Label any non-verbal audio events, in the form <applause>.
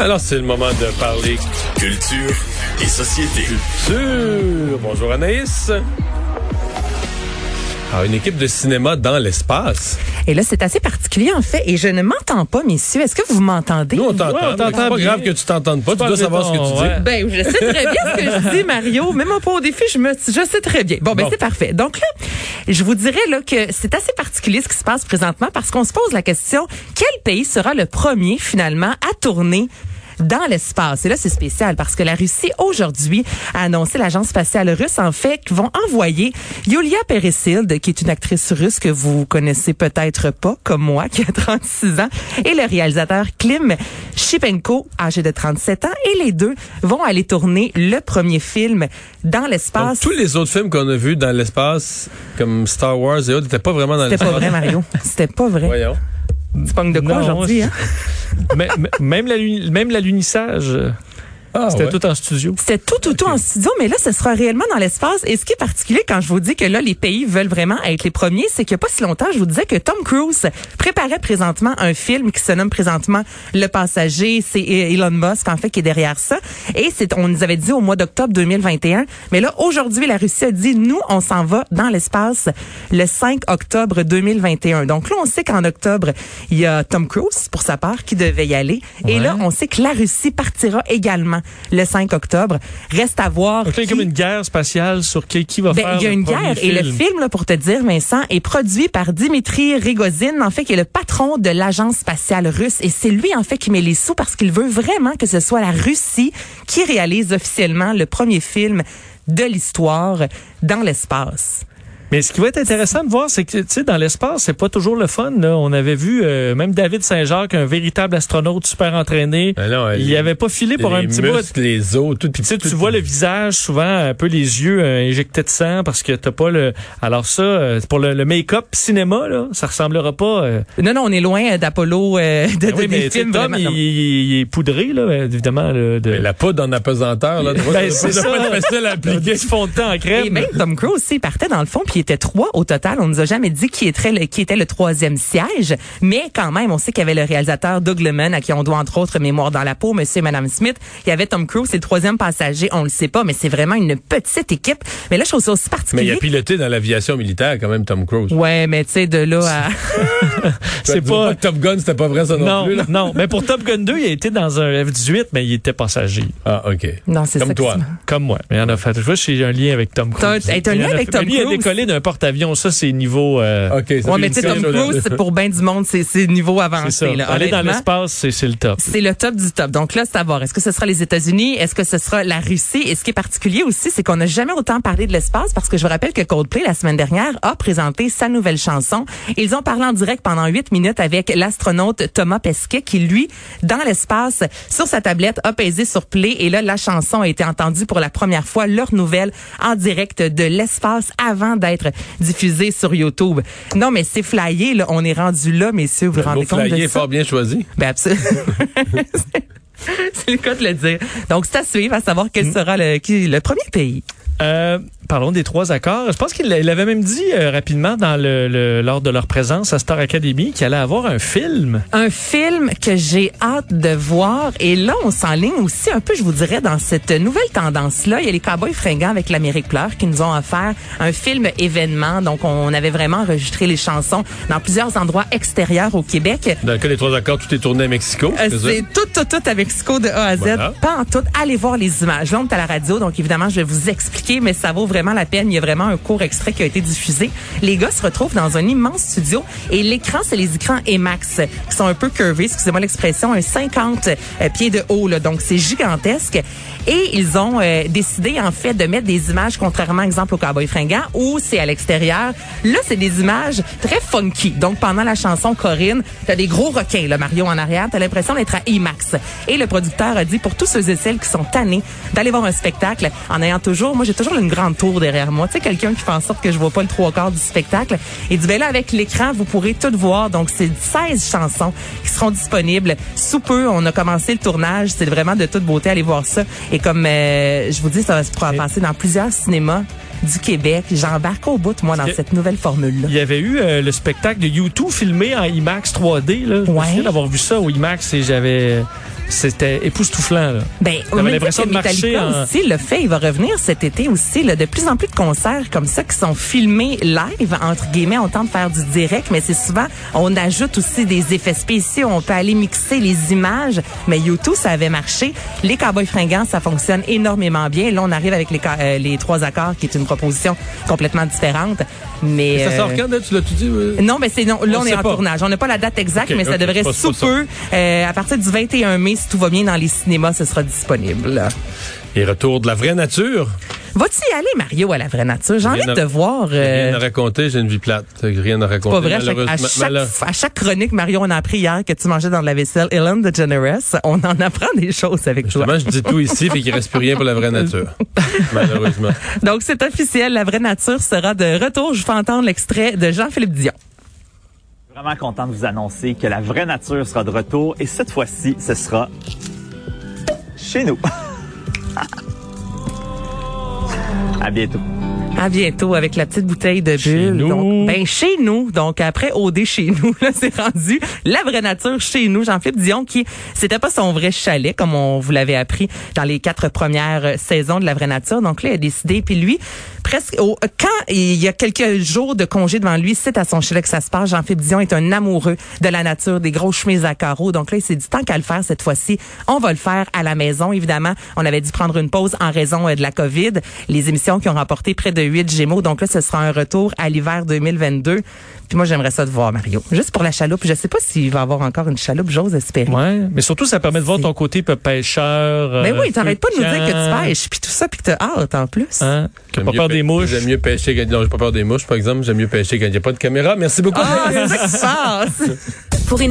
Alors, c'est le moment de parler Culture et société. culture. Bonjour Anaïs. Alors, une équipe de cinéma dans l'espace. Et là, c'est assez particulier, en fait, et je ne m'entends pas, messieurs. Est-ce que vous m'entendez? Nous, on t'entend. Ouais, C'est pas bien. grave que tu t'entendes pas. Tu dois savoir ce que tu dis. Ouais. Ben, je sais très bien ce que je dis, Mario. <laughs> Même pas au défi, je me, je sais très bien. Bon, ben, Bon. c'est parfait. Donc là, je vous dirais, là, que c'est assez particulier ce qui se passe présentement parce qu'on se pose la question, quel pays sera le premier, finalement, à tourner dans l'espace. Et là, c'est spécial parce que la Russie, aujourd'hui, a annoncé, l'agence spatiale russe, en fait, qu'ils vont envoyer Yulia Peresilde, qui est une actrice russe que vous connaissez peut-être pas, comme moi, qui a 36 ans, et le réalisateur Klim Shipenko, âgé de 37 ans. Et les deux vont aller tourner le premier film dans l'espace. tous les autres films qu'on a vus dans l'espace, comme Star Wars et autres, n'étaient pas vraiment dans C'était l'espace. pas vrai, Mario. <laughs> C'était pas vrai. Voyons. Tu pognes de quoi aujourd'hui, hein? <laughs> Même même l'alunissage, Ah, c'était ouais. tout en studio. C'était tout, tout, tout en studio, mais là, ce sera réellement dans l'espace. Et ce qui est particulier quand je vous dis que là, les pays veulent vraiment être les premiers, c'est qu'il n'y a pas si longtemps, je vous disais que Tom Cruise préparait présentement un film qui se nomme présentement Le Passager. C'est Elon Musk, en fait, qui est derrière ça. Et c'est, on nous avait dit au mois d'octobre 2021. Mais là, aujourd'hui, la Russie a dit, nous, on s'en va dans l'espace le 5 octobre 2021. Donc là, on sait qu'en octobre, il y a Tom Cruise, pour sa part, qui devait y aller. Et là, on sait que la Russie partira également le 5 octobre. Reste à voir. Donc il y a comme une guerre spatiale sur qui, qui va ben, faire il y a une guerre et le film, là, pour te dire, Vincent, est produit par Dimitri Rigozin, en fait, qui est le patron de l'agence spatiale russe. Et c'est lui, en fait, qui met les sous parce qu'il veut vraiment que ce soit la Russie qui réalise officiellement le premier film de l'histoire dans l'espace. Mais ce qui va être intéressant de voir, c'est que tu sais, dans l'espace, c'est pas toujours le fun. Là. On avait vu euh, même David Saint-Jacques, un véritable astronaute super entraîné. Ben non, il les- avait pas filé pour un petit bout. muscles, les os, tout. Puis Tu sais, tout- tu vois le visage souvent, un peu les yeux euh, injectés de sang parce que t'as pas le. Alors ça, euh, pour le, le make-up cinéma là, ça ressemblera pas. euh, Non, non, on est loin d'Apollo, euh, de, ben de- oui, des sais, films Tom, vraiment. il, il- il est poudré là, évidemment. là, de, Mais la poudre en apesanteur, là, Ben, c'est pas facile à appliquer. fond de teint en crème. Et même Tom Cruise aussi, il partait dans le fond, puis il était trois au total. On nous a jamais dit qui était le, qui était le troisième siège, mais quand même, on sait qu'il y avait le réalisateur Doug Liman, à qui on doit entre autres Mémoire dans la peau, Monsieur et Madame Smith. Il y avait Tom Cruise, c'est le troisième passager, on le sait pas, mais c'est vraiment une petite équipe. Mais là, je trouve ça aussi Mais particulier. il a piloté dans l'aviation militaire, quand même, Tom Cruise. Ouais, mais tu sais, de là à... <laughs> c'est pas. Top Gun, c'était pas vrai, ça non, Non, plus, là? non, mais pour Top Gun 2, il a été dans un F-18, mais il était passager, Ah, OK. Non, c'est Comme ça. toi. comme moi. Mais il en a fait. Je vois, j'ai un lien avec Tom Cruise. T'as- un lien avec Tom mais lui, il a Cruise? décollé d'un porte-avions. Ça, c'est niveau. euh, OK. ça Ouais, mais tu sais, Tom Cruise, pour bien du monde, c'est c'est niveau avancé. ça. Là, Aller dans l'espace, c'est c'est le top. C'est le top du top. Donc là, c'est à voir. Est-ce que ce sera les États-Unis? Est-ce que ce sera la Russie? Et ce qui est particulier aussi, c'est qu'on n'a jamais autant parlé de l'espace parce que je vous rappelle que Coldplay, la semaine dernière, a présenté sa nouvelle chanson. Ils ont parlé en direct pendant huit minutes avec l'astronaute Thomas Pesquet qui, lui, dans l'espace, sur sa tablette, a pesé sur play. Et là, la chanson a été entendue pour la première fois, leur nouvelle, en direct de l'espace avant d'être diffusée sur YouTube. Non, mais c'est flyé, là. On est rendu là, messieurs. Vous vous rendez compte de est ça? fort bien choisi. Ben absolument. <laughs> C'est le cas de le dire. Donc, c'est à suivre, à savoir quel sera le, qui- le premier pays. Euh, parlons des trois accords. Je pense qu'il l'a- il avait même dit euh, rapidement dans le, le- lors de leur présence à Star Academy qu'il allait avoir un film. Un film que j'ai hâte de voir. Et là, on s'enligne aussi un peu, je vous dirais, dans cette nouvelle tendance-là. Il y a les Cowboys fringants avec l'Amérique pleure qui nous ont offert un film événement. Donc, on avait vraiment enregistré les chansons dans plusieurs endroits extérieurs au Québec. Dans le cas des trois accords, tout est tourné à Mexico. Euh, c'est tout, tout, tout à Mexico de A à Z. Voilà. Pas en tout. Allez voir les images. Là, on est à la radio, donc évidemment, je vais vous expliquer, mais ça vaut vraiment la peine. Il y a vraiment un court extrait qui a été diffusé. Les gars se retrouvent dans un immense studio et l'écran, c'est les écrans Emax qui sont un peu curvés, excusez-moi l'expression, un 50 euh, pieds de haut. Là, donc, c'est gigantesque. Et ils ont euh, décidé, en fait, de mettre des images, contrairement, exemple, au Cowboy fringant, où c'est à l'extérieur. Là, c'est des images très funky. Donc, pendant la chanson Corinne, t'as des gros requins, là, Mario, en arrière. T'as l'impression d'être à IMAX. Et le producteur a dit, pour tous ceux et celles qui sont tannés d'aller voir un spectacle en ayant toujours, moi, j'ai toujours une grande tour derrière moi. Tu sais, quelqu'un qui fait en sorte que je vois pas le trois quarts du spectacle. Il dit, ben là, avec l'écran, vous pourrez tout voir. Donc, c'est 16 chansons qui seront disponibles. Sous peu, on a commencé le tournage. C'est vraiment de toute beauté. Allez voir ça. Comme euh, je vous dis, ça va se passer dans plusieurs cinémas du Québec. J'embarque au bout, moi, dans cette nouvelle formule-là. Il y avait eu euh, le spectacle de U2 filmé en IMAX 3D. Là. Je Ouais. d'avoir vu ça au IMAX et j'avais c'était époustouflant. Là. Ben, T'avais l'impression de marcher en- aussi le fait, il va revenir cet été aussi. Là, de plus en plus de concerts comme ça qui sont filmés live, entre guillemets. On tente de faire du direct, mais c'est souvent, on ajoute aussi des effets spéciaux. On peut aller mixer les images. Mais YouTube, ça avait marché. Les Cowboys fringants, ça fonctionne énormément bien. Là, on arrive avec les, euh, les trois accords, qui est une proposition complètement différente. Mais ça sort euh, quand, là, tu l'as tout dit? ouais? non, mais c'est non. Là, On est en pas. tournage. On n'a pas la date exacte, mais ça devrait sous peu. Euh, à partir du 21 mai, si tout va bien dans les cinémas, ce sera disponible. Et retour de la vraie nature. Vas-tu y aller, Mario, à la vraie nature? J'ai envie Rien de te voir. J'ai euh, Rien à raconter, j'ai une vie plate. Rien à c'est raconter. pas vrai, à chaque, à, chaque, à chaque chronique, Mario, on a appris hier que tu mangeais dans de la vaisselle Ellen DeGeneres. On en apprend des choses avec toi. Justement, je dis tout ici, fait qu'il reste plus rien pour la vraie nature. <laughs> Malheureusement. Donc, c'est officiel. La vraie nature sera de retour. Je fais entendre l'extrait de Jean-Philippe Dion. Vraiment content de vous annoncer que la vraie nature sera de retour et cette fois-ci, ce sera chez nous. <laughs> à bientôt. À bientôt avec la petite bouteille de Chez bulle. nous. Donc, ben chez nous. Donc après OD chez nous, <laughs> là c'est rendu la vraie nature chez nous. Jean-Philippe Dion qui c'était pas son vrai chalet comme on vous l'avait appris dans les quatre premières saisons de la vraie nature. Donc là il a décidé puis lui presque au, quand il y a quelques jours de congé devant lui, c'est à son chalet que ça se passe. Jean-Philippe Dion est un amoureux de la nature, des grosses chemises à carreaux. Donc là il s'est dit tant qu'à le faire cette fois-ci, on va le faire à la maison. Évidemment, on avait dû prendre une pause en raison euh, de la COVID. Les émissions qui ont remporté près de 8 Gémeaux. Donc là, ce sera un retour à l'hiver 2022. Puis moi, j'aimerais ça de voir Mario. Juste pour la chaloupe. Je sais pas s'il va avoir encore une chaloupe, j'ose espérer. Ouais, mais surtout, ça permet de voir ton côté peu pêcheur. Mais euh, Ben oui, t'arrêtes pas de nous dire que tu pêches, puis tout ça, puis que t'as hâte en plus. Hein? J'aime pas peur des mouches? J'aime mieux pêcher quand, non, j'ai pas peur des mouches, par exemple. J'aime mieux pêcher quand il n'y a pas de caméra. Merci beaucoup. Ah, c'est ça qui se passe. Pour une